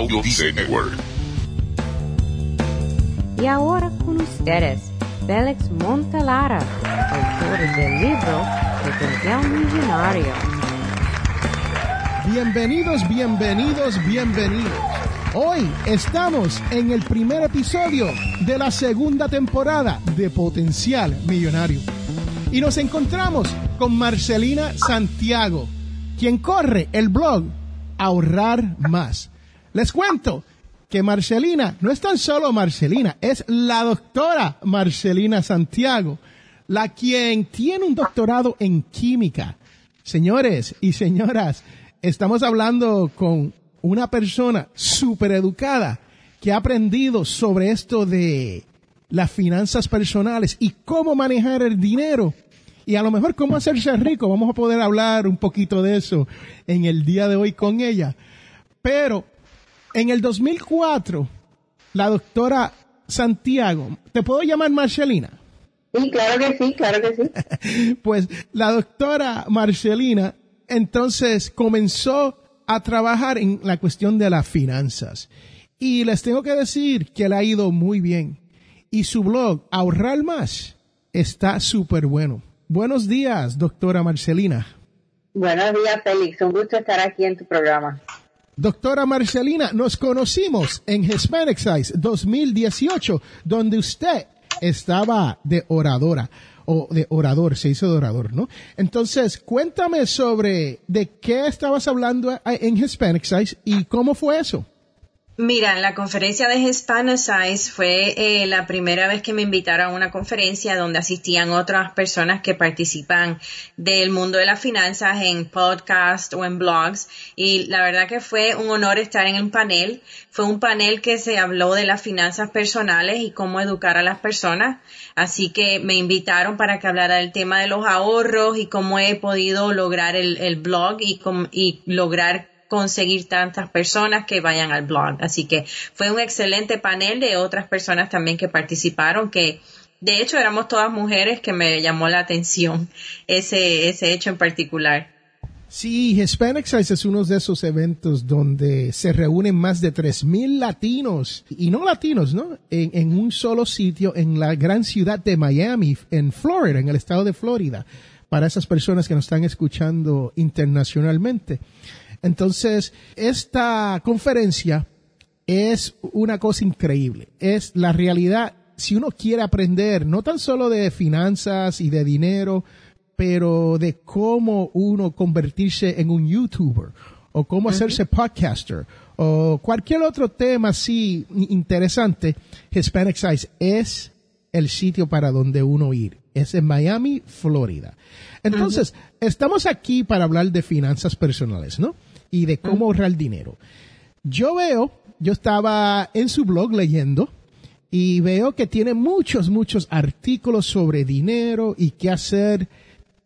Audio Dice Network. Y ahora con ustedes, Félix Montelara, autor del libro Potencial Millonario. Bienvenidos, bienvenidos, bienvenidos. Hoy estamos en el primer episodio de la segunda temporada de Potencial Millonario. Y nos encontramos con Marcelina Santiago, quien corre el blog Ahorrar Más. Les cuento que Marcelina no es tan solo Marcelina, es la doctora Marcelina Santiago, la quien tiene un doctorado en química. Señores y señoras, estamos hablando con una persona súper educada que ha aprendido sobre esto de las finanzas personales y cómo manejar el dinero y a lo mejor cómo hacerse rico. Vamos a poder hablar un poquito de eso en el día de hoy con ella. Pero en el 2004, la doctora Santiago, ¿te puedo llamar Marcelina? Sí, claro que sí, claro que sí. pues la doctora Marcelina entonces comenzó a trabajar en la cuestión de las finanzas. Y les tengo que decir que le ha ido muy bien. Y su blog, Ahorrar Más, está súper bueno. Buenos días, doctora Marcelina. Buenos días, Félix. Un gusto estar aquí en tu programa. Doctora Marcelina, nos conocimos en Hispanic Size 2018, donde usted estaba de oradora o de orador, se hizo de orador, ¿no? Entonces, cuéntame sobre de qué estabas hablando en Hispanic Size y cómo fue eso. Mira, la conferencia de Hispanicize fue eh, la primera vez que me invitaron a una conferencia donde asistían otras personas que participan del mundo de las finanzas en podcast o en blogs y la verdad que fue un honor estar en el panel. Fue un panel que se habló de las finanzas personales y cómo educar a las personas. Así que me invitaron para que hablara del tema de los ahorros y cómo he podido lograr el, el blog y, y lograr conseguir tantas personas que vayan al blog. Así que fue un excelente panel de otras personas también que participaron, que de hecho éramos todas mujeres que me llamó la atención ese, ese hecho en particular. Sí, Hispanic Size es uno de esos eventos donde se reúnen más de 3.000 latinos, y no latinos, ¿no? En, un solo sitio en la gran ciudad de Miami, en Florida, en el estado de Florida, para esas personas que nos están escuchando internacionalmente. Entonces, esta conferencia es una cosa increíble. Es la realidad, si uno quiere aprender no tan solo de finanzas y de dinero, pero de cómo uno convertirse en un youtuber o cómo hacerse podcaster o cualquier otro tema así interesante, Hispanic Size es el sitio para donde uno ir. Es en Miami, Florida. Entonces, estamos aquí para hablar de finanzas personales, ¿no? Y de cómo ahorrar dinero. Yo veo, yo estaba en su blog leyendo y veo que tiene muchos, muchos artículos sobre dinero y qué hacer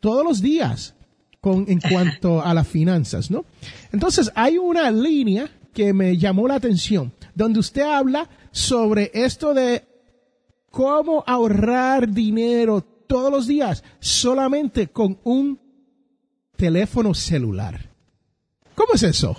todos los días con, en cuanto a las finanzas, ¿no? Entonces hay una línea que me llamó la atención, donde usted habla sobre esto de cómo ahorrar dinero todos los días solamente con un teléfono celular. ¿Cómo es eso?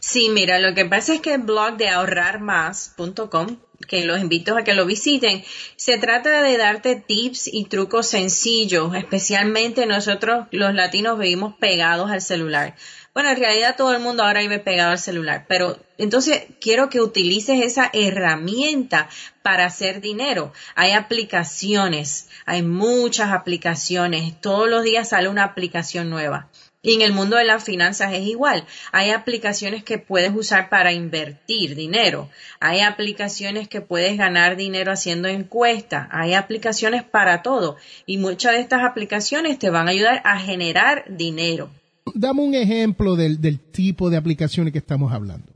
Sí, mira, lo que pasa es que el blog de ahorrarmás.com, que los invito a que lo visiten, se trata de darte tips y trucos sencillos, especialmente nosotros los latinos vivimos pegados al celular. Bueno, en realidad todo el mundo ahora vive pegado al celular, pero entonces quiero que utilices esa herramienta para hacer dinero. Hay aplicaciones, hay muchas aplicaciones, todos los días sale una aplicación nueva. Y en el mundo de las finanzas es igual. Hay aplicaciones que puedes usar para invertir dinero. Hay aplicaciones que puedes ganar dinero haciendo encuestas. Hay aplicaciones para todo. Y muchas de estas aplicaciones te van a ayudar a generar dinero. Dame un ejemplo del, del tipo de aplicaciones que estamos hablando.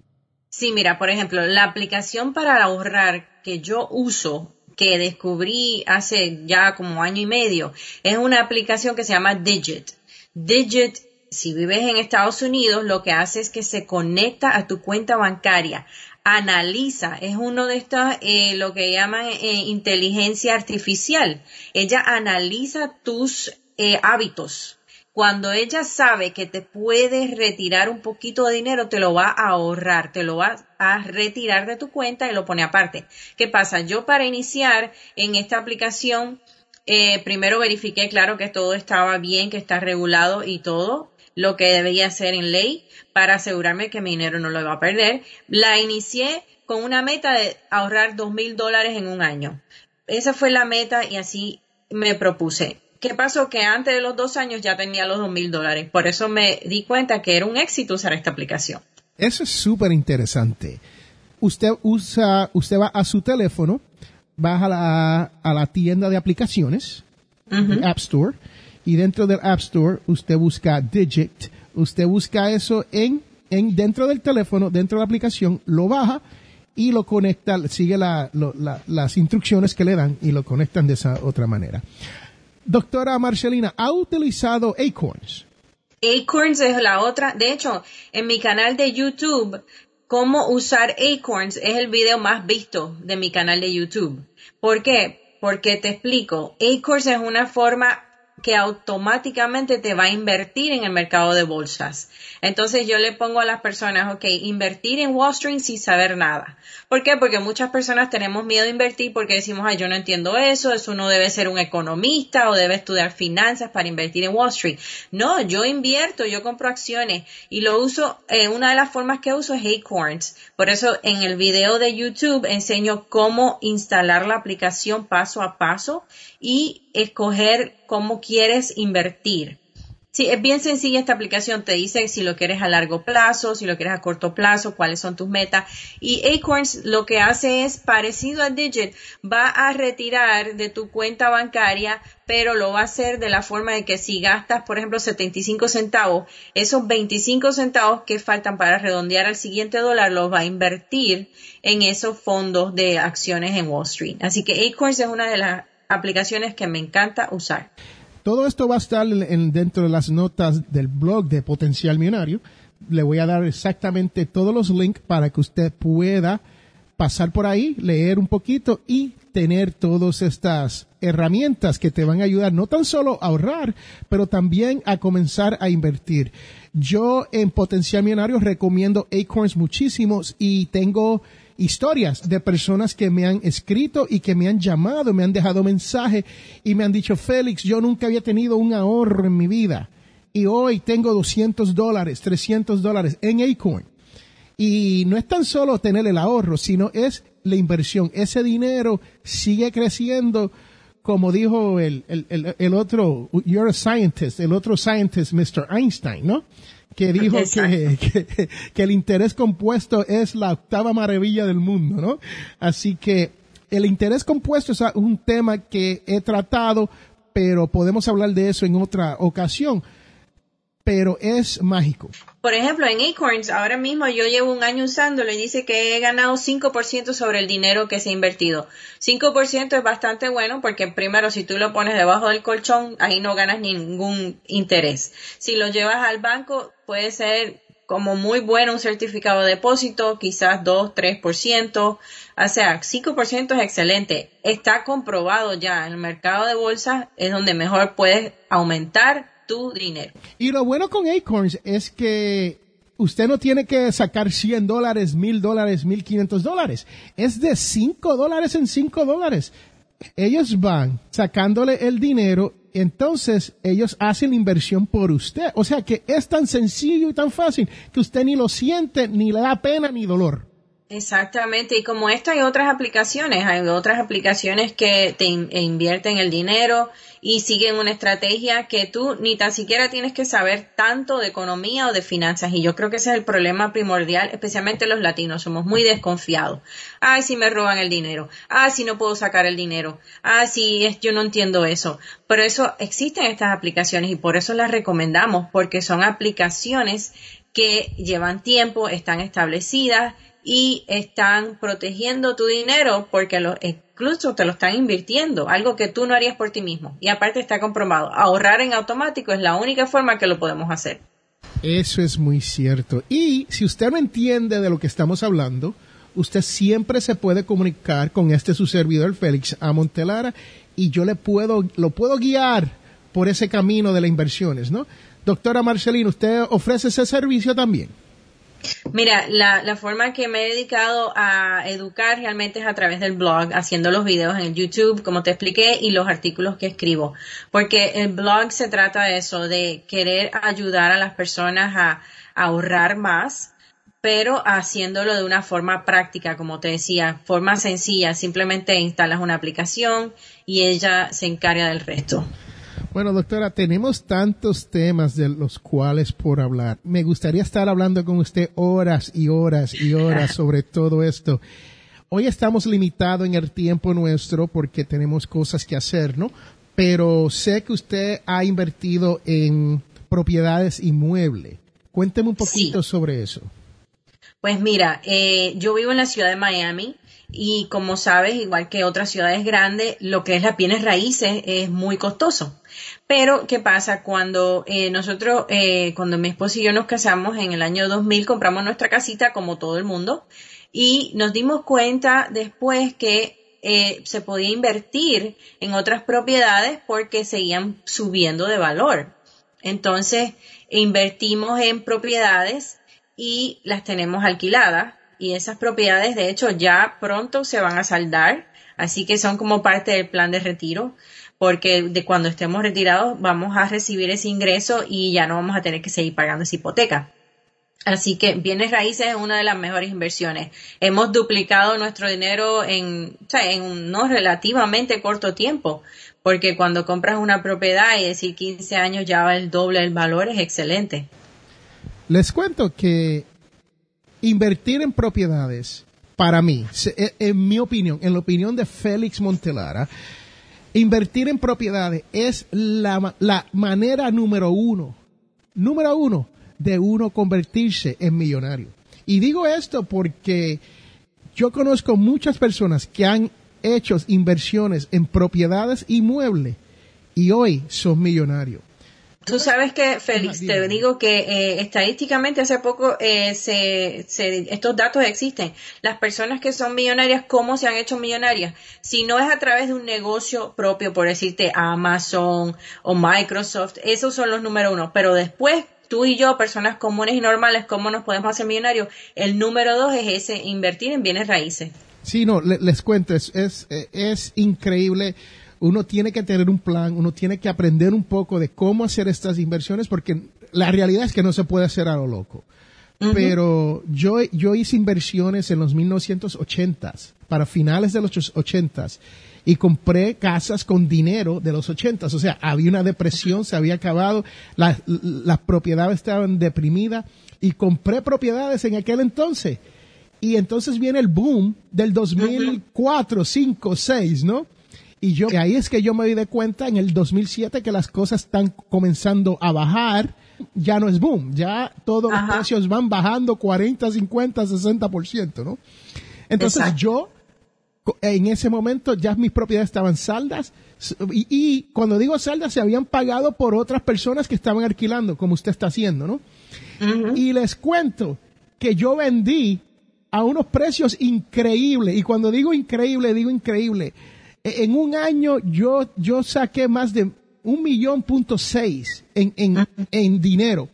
Sí, mira, por ejemplo, la aplicación para ahorrar que yo uso que descubrí hace ya como año y medio es una aplicación que se llama Digit. Digit si vives en Estados Unidos, lo que hace es que se conecta a tu cuenta bancaria, analiza, es uno de estos, eh, lo que llaman eh, inteligencia artificial. Ella analiza tus eh, hábitos. cuando ella sabe que te puedes retirar un poquito de dinero, te lo va a ahorrar, te lo va a retirar de tu cuenta y lo pone aparte. ¿Qué pasa? Yo para iniciar en esta aplicación, primero verifiqué, claro, que todo estaba bien, que está regulado y todo lo que debería ser en ley para asegurarme que mi dinero no lo iba a perder. La inicié con una meta de ahorrar dos mil dólares en un año. Esa fue la meta y así me propuse. ¿Qué pasó? Que antes de los dos años ya tenía los dos mil dólares. Por eso me di cuenta que era un éxito usar esta aplicación. Eso es súper interesante. Usted usa, usted va a su teléfono, va a la, a la tienda de aplicaciones, App Store, y dentro del App Store usted busca Digit, usted busca eso en, en dentro del teléfono, dentro de la aplicación, lo baja y lo conecta, sigue las instrucciones que le dan y lo conectan de esa otra manera. Doctora Marcelina, ¿ha utilizado Acorns? Acorns es la otra. De hecho, en mi canal de YouTube, cómo usar Acorns es el video más visto de mi canal de YouTube. ¿Por qué? Porque te explico. Acorns es una forma que automáticamente te va a invertir en el mercado de bolsas. Entonces yo le pongo a las personas, ok, invertir en Wall Street sin saber nada. ¿Por qué? Porque muchas personas tenemos miedo de invertir porque decimos, ay, yo no entiendo eso, eso uno debe ser un economista o debe estudiar finanzas para invertir en Wall Street. No, yo invierto, yo compro acciones y lo uso, eh, una de las formas que uso es Acorns. Por eso en el video de YouTube enseño cómo instalar la aplicación paso a paso y escoger cómo quieres invertir. Sí, es bien sencilla esta aplicación. Te dice si lo quieres a largo plazo, si lo quieres a corto plazo, cuáles son tus metas. Y Acorns lo que hace es parecido a Digit. Va a retirar de tu cuenta bancaria, pero lo va a hacer de la forma de que si gastas, por ejemplo, 75 centavos, esos 25 centavos que faltan para redondear al siguiente dólar los va a invertir en esos fondos de acciones en Wall Street. Así que Acorns es una de las aplicaciones que me encanta usar. Todo esto va a estar dentro de las notas del blog de Potencial Millonario. Le voy a dar exactamente todos los links para que usted pueda pasar por ahí, leer un poquito y tener todas estas herramientas que te van a ayudar no tan solo a ahorrar, pero también a comenzar a invertir. Yo en Potencial Millonario recomiendo Acorns muchísimos y tengo historias de personas que me han escrito y que me han llamado, me han dejado mensaje y me han dicho, Félix, yo nunca había tenido un ahorro en mi vida y hoy tengo 200 dólares, 300 dólares en Acorn. Y no es tan solo tener el ahorro, sino es la inversión. Ese dinero sigue creciendo, como dijo el otro, you're a scientist, el otro scientist, Mr. Einstein, ¿no? Que dijo que, que, el interés compuesto es la octava maravilla del mundo, ¿no? Así que el interés compuesto es un tema que he tratado, pero podemos hablar de eso en otra ocasión pero es mágico. Por ejemplo, en Acorns, ahora mismo yo llevo un año usándolo y dice que he ganado 5% sobre el dinero que se ha invertido. 5% es bastante bueno porque primero si tú lo pones debajo del colchón, ahí no ganas ningún interés. Si lo llevas al banco, puede ser como muy bueno un certificado de depósito, quizás 2, 3%, o sea, 5% es excelente. Está comprobado ya, en el mercado de bolsa es donde mejor puedes aumentar tu dinero. Y lo bueno con Acorns es que usted no tiene que sacar 100 dólares, 1000 dólares, 1500 dólares. Es de 5 dólares en 5 dólares. Ellos van sacándole el dinero, entonces ellos hacen inversión por usted. O sea que es tan sencillo y tan fácil que usted ni lo siente, ni le da pena ni dolor. Exactamente, y como esto hay otras aplicaciones, hay otras aplicaciones que te invierten el dinero y siguen una estrategia que tú ni tan siquiera tienes que saber tanto de economía o de finanzas. Y yo creo que ese es el problema primordial, especialmente los latinos, somos muy desconfiados. Ay, si me roban el dinero. Ay, si no puedo sacar el dinero. Ay, si yo no entiendo eso. Pero eso existen estas aplicaciones y por eso las recomendamos, porque son aplicaciones que llevan tiempo, están establecidas y están protegiendo tu dinero porque lo, incluso te lo están invirtiendo, algo que tú no harías por ti mismo. Y aparte está comprobado, ahorrar en automático es la única forma que lo podemos hacer. Eso es muy cierto. Y si usted no entiende de lo que estamos hablando, usted siempre se puede comunicar con este su servidor Félix A. Montelara y yo le puedo, lo puedo guiar por ese camino de las inversiones, ¿no? Doctora Marcelino, ¿usted ofrece ese servicio también? Mira, la, la, forma que me he dedicado a educar realmente es a través del blog, haciendo los videos en YouTube, como te expliqué, y los artículos que escribo. Porque el blog se trata de eso, de querer ayudar a las personas a, a ahorrar más, pero haciéndolo de una forma práctica, como te decía, forma sencilla. Simplemente instalas una aplicación y ella se encarga del resto. Bueno, doctora, tenemos tantos temas de los cuales por hablar. Me gustaría estar hablando con usted horas y horas y horas sobre todo esto. Hoy estamos limitados en el tiempo nuestro porque tenemos cosas que hacer, ¿no? Pero sé que usted ha invertido en propiedades inmuebles. Cuénteme un poquito sobre eso. Pues mira, eh, yo vivo en la ciudad de Miami y como sabes, igual que otras ciudades grandes, lo que es la bienes raíces es muy costoso. Pero, ¿qué pasa? Cuando eh, nosotros, eh, cuando mi esposo y yo nos casamos en el año 2000, compramos nuestra casita como todo el mundo y nos dimos cuenta después que eh, se podía invertir en otras propiedades porque seguían subiendo de valor. Entonces, invertimos en propiedades y las tenemos alquiladas y esas propiedades de hecho ya pronto se van a saldar, así que son como parte del plan de retiro, porque de cuando estemos retirados vamos a recibir ese ingreso y ya no vamos a tener que seguir pagando esa hipoteca. Así que bienes raíces es una de las mejores inversiones. Hemos duplicado nuestro dinero en, un no relativamente corto tiempo, porque cuando compras una propiedad y decir 15 años ya va el doble del valor es excelente. Les cuento que invertir en propiedades, para mí, e, en mi opinión, en la opinión de Félix Montelara, invertir en propiedades es la, la manera número uno, número uno, de uno convertirse en millonario. Y digo esto porque yo conozco muchas personas que han hecho inversiones en propiedades inmuebles y hoy son millonarios. Tú sabes que, Félix, te digo que eh, estadísticamente hace poco eh, se, estos datos existen. Las personas que son millonarias, ¿cómo se han hecho millonarias? Si no es a través de un negocio propio, por decirte Amazon o Microsoft, esos son los número uno. Pero después, tú y yo, personas comunes y normales, ¿cómo nos podemos hacer millonarios? El número dos es ese, invertir en bienes raíces. Sí, no, les cuento, es, es, es increíble uno tiene que tener un plan, uno tiene que aprender un poco de cómo hacer estas inversiones, porque la realidad es que no se puede hacer a lo loco. Pero yo, yo hice inversiones en los 1980s, para finales de los 80s, y compré casas con dinero de los 80s. O sea, había una depresión, se había acabado, las, las propiedades estaban deprimidas, y compré propiedades en aquel entonces. Y entonces viene el boom del 2004, 5, 6, ¿no? Y yo, ahí es que yo me di cuenta en el 2007 que las cosas están comenzando a bajar. Ya no es boom, ya todos los precios van bajando 40, 50, 60%, ¿no? Entonces yo, en ese momento ya mis propiedades estaban saldas. Y, cuando digo saldas se habían pagado por otras personas que estaban alquilando, como usted está haciendo, ¿no? Y les cuento que yo vendí a unos precios increíbles y cuando digo increíble, digo increíble en un año yo, yo saqué más de un millón punto seis en, en, en dinero.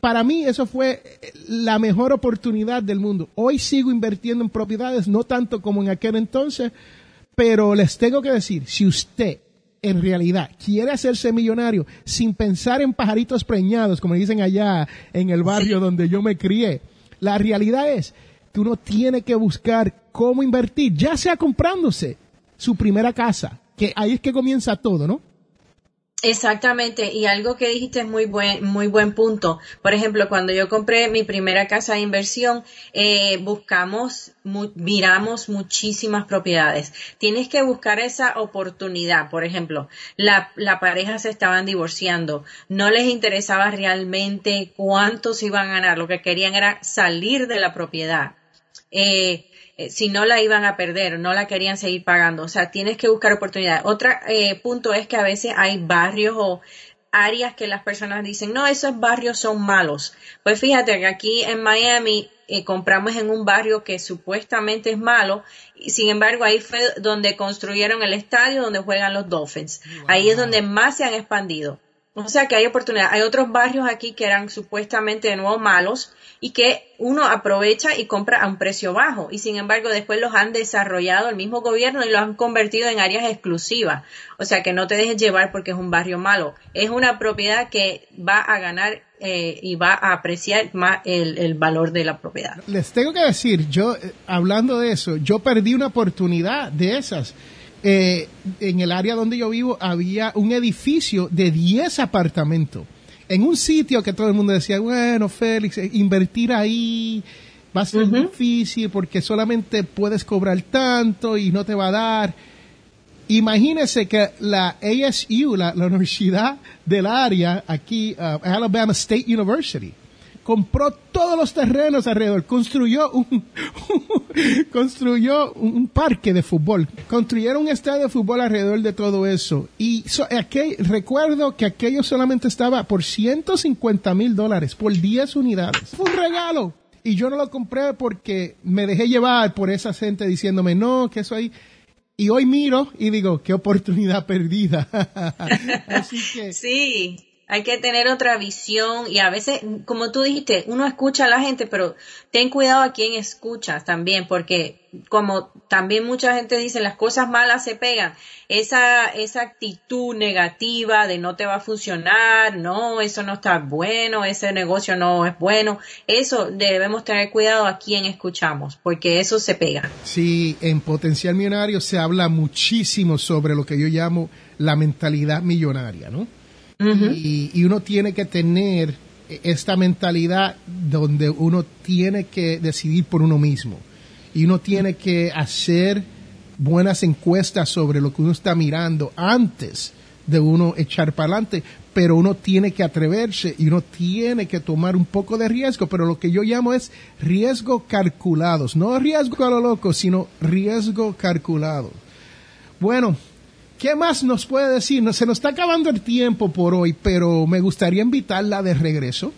Para mí eso fue la mejor oportunidad del mundo. Hoy sigo invirtiendo en propiedades, no tanto como en aquel entonces, pero les tengo que decir, si usted en realidad quiere hacerse millonario sin pensar en pajaritos preñados, como dicen allá en el barrio donde yo me crié, la realidad es que uno tiene que buscar cómo invertir, ya sea comprándose su primera casa, que ahí es que comienza todo, ¿no? Exactamente, y algo que dijiste es muy buen, muy buen punto. Por ejemplo, cuando yo compré mi primera casa de inversión, eh, buscamos, miramos muchísimas propiedades. Tienes que buscar esa oportunidad. Por ejemplo, la, la pareja se estaban divorciando, no les interesaba realmente cuánto se iban a ganar, lo que querían era salir de la propiedad. Eh, eh, si no la iban a perder, no la querían seguir pagando. O sea, tienes que buscar oportunidades. Otro eh, punto es que a veces hay barrios o áreas que las personas dicen, no, esos barrios son malos. Pues fíjate que aquí en Miami eh, compramos en un barrio que supuestamente es malo, y sin embargo ahí fue donde construyeron el estadio donde juegan los Dolphins. Ahí es donde más se han expandido. O sea que hay oportunidad. Hay otros barrios aquí que eran supuestamente de nuevo malos y que uno aprovecha y compra a un precio bajo y sin embargo después los han desarrollado el mismo gobierno y los han convertido en áreas exclusivas. O sea que no te dejes llevar porque es un barrio malo. Es una propiedad que va a ganar eh, y va a apreciar más el, valor de la propiedad. Les tengo que decir, yo, eh, hablando de eso, yo perdí una oportunidad de esas eh, en el área donde yo vivo había un edificio de 10 apartamentos. En un sitio que todo el mundo decía, bueno, Félix, eh, invertir ahí va a ser difícil porque solamente puedes cobrar tanto y no te va a dar. Imagínese que la ASU, la, universidad del área aquí, uh, Alabama State University, compró todos los terrenos alrededor, construyó un, construyó un parque de fútbol, construyeron un estadio de fútbol alrededor de todo eso. Y recuerdo que aquello solamente estaba por 150 mil dólares, por 10 unidades. Fue un regalo. Y yo no lo compré porque me dejé llevar por esa gente diciéndome, no, que eso ahí. Y hoy miro y digo, qué oportunidad perdida. Así que. Sí hay que tener otra visión y a veces, como tú dijiste, uno escucha a la gente, pero ten cuidado a quién escuchas también, porque como también mucha gente dice, las cosas malas se pegan. Esa, esa actitud negativa de no te va a funcionar, no, eso no está bueno, ese negocio no es bueno, eso debemos tener cuidado a quién escuchamos, porque eso se pega. Sí, en Potencial Millonario se habla muchísimo sobre lo que yo llamo la mentalidad millonaria, ¿no? Y, uno tiene que tener esta mentalidad donde uno tiene que decidir por uno mismo. Y uno tiene que hacer buenas encuestas sobre lo que uno está mirando antes de uno echar para adelante, pero uno tiene que atreverse y uno tiene que tomar un poco de riesgo, pero lo que yo llamo es riesgo calculados, no riesgo a lo loco, sino riesgo calculado. Bueno, ¿Qué más nos puede decir? se nos está acabando el tiempo por hoy, pero me gustaría invitarla de regreso.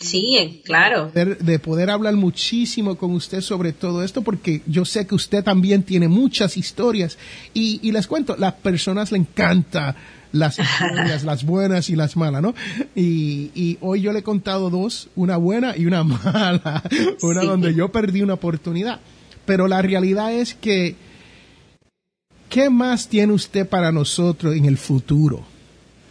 Sí, claro. De, poder hablar muchísimo con usted sobre todo esto, porque yo sé que usted también tiene muchas historias. Y, les cuento, las personas le encanta las historias, las buenas y las malas, ¿no? Y, hoy yo le he contado dos, una buena y una mala, una donde yo perdí una oportunidad. Pero la realidad es que ¿Qué más tiene usted para nosotros en el futuro?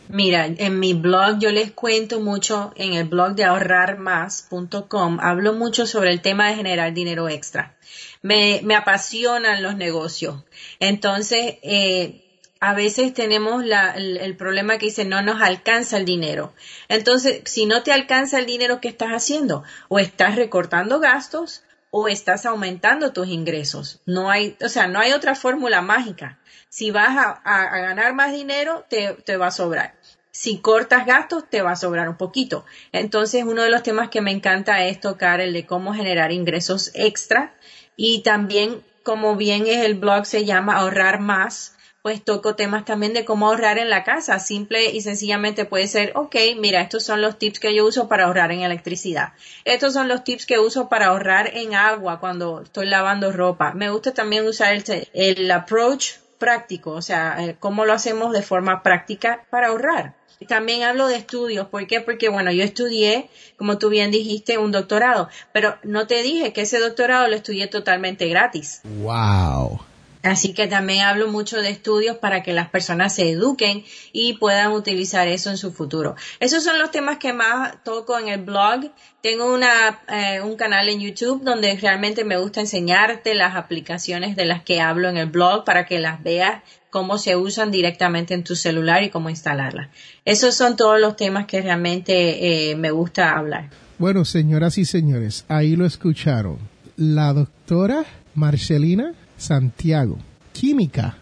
Mira, en mi blog yo les cuento mucho, en el blog de ahorrarmás.com, hablo mucho sobre el tema de generar dinero extra. Me, me apasionan los negocios. Entonces, eh, a veces tenemos el, el, problema que dice no nos alcanza el dinero. Entonces, si no te alcanza el dinero, ¿qué estás haciendo? O estás recortando gastos o estás aumentando tus ingresos. No hay, o sea, no hay otra fórmula mágica. Si vas a, ganar más dinero, te, te, va a sobrar. Si cortas gastos, te va a sobrar un poquito. Entonces, uno de los temas que me encanta es tocar el de cómo generar ingresos extra y también, como bien es el blog, se llama ahorrar más pues toco temas también de cómo ahorrar en la casa. Simple y sencillamente puede ser, ok, mira, estos son los tips que yo uso para ahorrar en electricidad. Estos son los tips que uso para ahorrar en agua cuando estoy lavando ropa. Me gusta también usar el, el approach práctico, o sea, eh, cómo lo hacemos de forma práctica para ahorrar. También hablo de estudios, ¿por qué? Porque bueno, yo estudié, como tú bien dijiste, un doctorado, pero no te dije que ese doctorado lo estudié totalmente gratis. Wow. Así que también hablo mucho de estudios para que las personas se eduquen y puedan utilizar eso en su futuro. Esos son los temas que más toco en el blog. Tengo una, eh, un canal en YouTube donde realmente me gusta enseñarte las aplicaciones de las que hablo en el blog para que las veas cómo se usan directamente en tu celular y cómo instalarlas. Esos son todos los temas que realmente eh, me gusta hablar. Bueno, señoras y señores, ahí lo escucharon. La doctora Marcelina Santiago, química,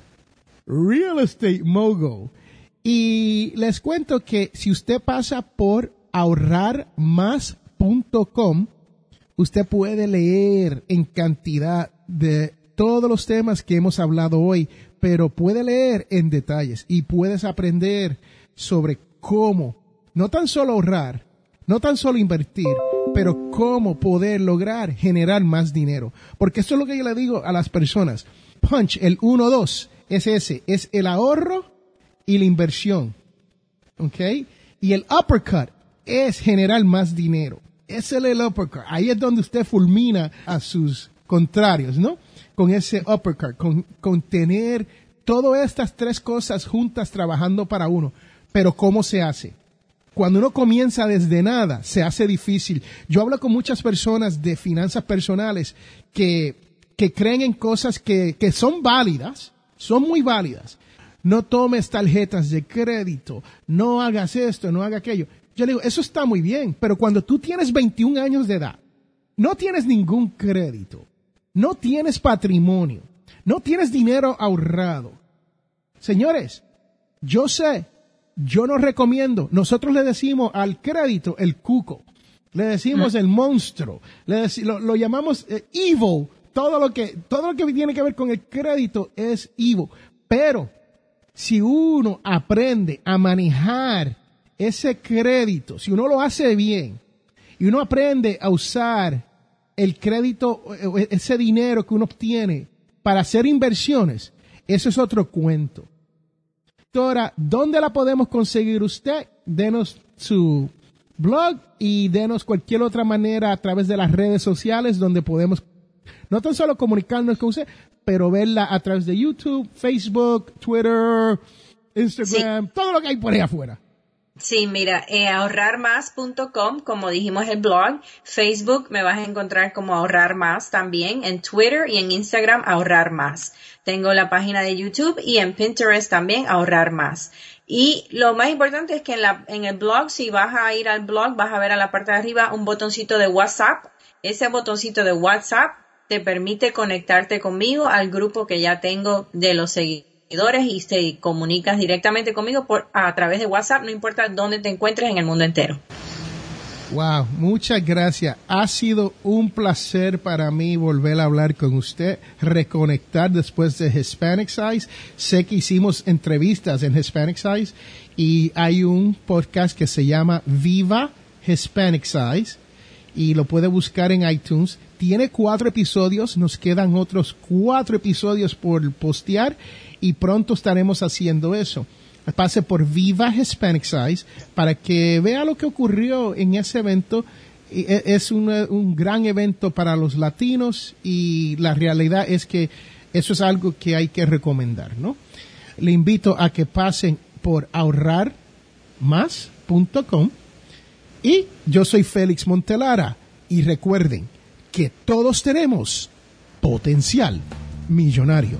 real estate mogul. Y les cuento que si usted pasa por ahorrarmás.com, usted puede leer en cantidad de todos los temas que hemos hablado hoy, pero puede leer en detalles y puedes aprender sobre cómo no tan solo ahorrar, no tan solo invertir, pero cómo poder lograr generar más dinero. Porque eso es lo que yo le digo a las personas. Punch, el 1-2, es ese, es el ahorro y la inversión. ¿Ok? Y el uppercut es generar más dinero. Ese es el uppercut. Ahí es donde usted fulmina a sus contrarios, ¿no? Con ese uppercut, con, con tener todas estas tres cosas juntas trabajando para uno. Pero ¿cómo se hace? Cuando uno comienza desde nada, se hace difícil. Yo hablo con muchas personas de finanzas personales que, que creen en cosas que, que son válidas, son muy válidas. No tomes tarjetas de crédito, no hagas esto, no hagas aquello. Yo le digo, eso está muy bien, pero cuando tú tienes 21 años de edad, no tienes ningún crédito, no tienes patrimonio, no tienes dinero ahorrado. Señores, yo sé, yo no recomiendo, nosotros le decimos al crédito el cuco, le decimos el monstruo, le lo, llamamos eh, evil, todo lo que todo lo que tiene que ver con el crédito es evil, pero si uno aprende a manejar ese crédito, si uno lo hace bien y uno aprende a usar el crédito, eh, ese dinero que uno obtiene para hacer inversiones, eso es otro cuento. Doctora, ¿dónde la podemos conseguir usted? Denos su blog y denos cualquier otra manera a través de las redes sociales donde podemos no tan solo comunicarnos con usted, pero verla a través de YouTube, Facebook, Twitter, Instagram, todo lo que hay por ahí afuera. Sí, mira, eh, ahorrarmás.com, como dijimos el blog, Facebook me vas a encontrar como ahorrar más también, en Twitter y en Instagram ahorrar más. Tengo la página de YouTube y en Pinterest también ahorrar más. Y lo más importante es que en, la, en el blog, si vas a ir al blog, vas a ver a la parte de arriba un botoncito de WhatsApp. Ese botoncito de WhatsApp te permite conectarte conmigo al grupo que ya tengo de los seguidores y te comunicas directamente conmigo por, a través de WhatsApp, no importa dónde te encuentres en el mundo entero. Wow, muchas gracias. Ha sido un placer para mí volver a hablar con usted, reconectar después de Hispanic Size. Sé que hicimos entrevistas en Hispanic Size y hay un podcast que se llama Viva Hispanic Size y lo puede buscar en iTunes. Tiene cuatro episodios, nos quedan otros cuatro episodios por postear y pronto estaremos haciendo eso. Pase por Viva Hispanic Size para que vea lo que ocurrió en ese evento. E, es un, gran evento para los latinos y la realidad es que eso es algo que hay que recomendar, ¿no? Le invito a que pasen por ahorrarmás.com y yo soy Félix Montelara y recuerden que todos tenemos potencial millonario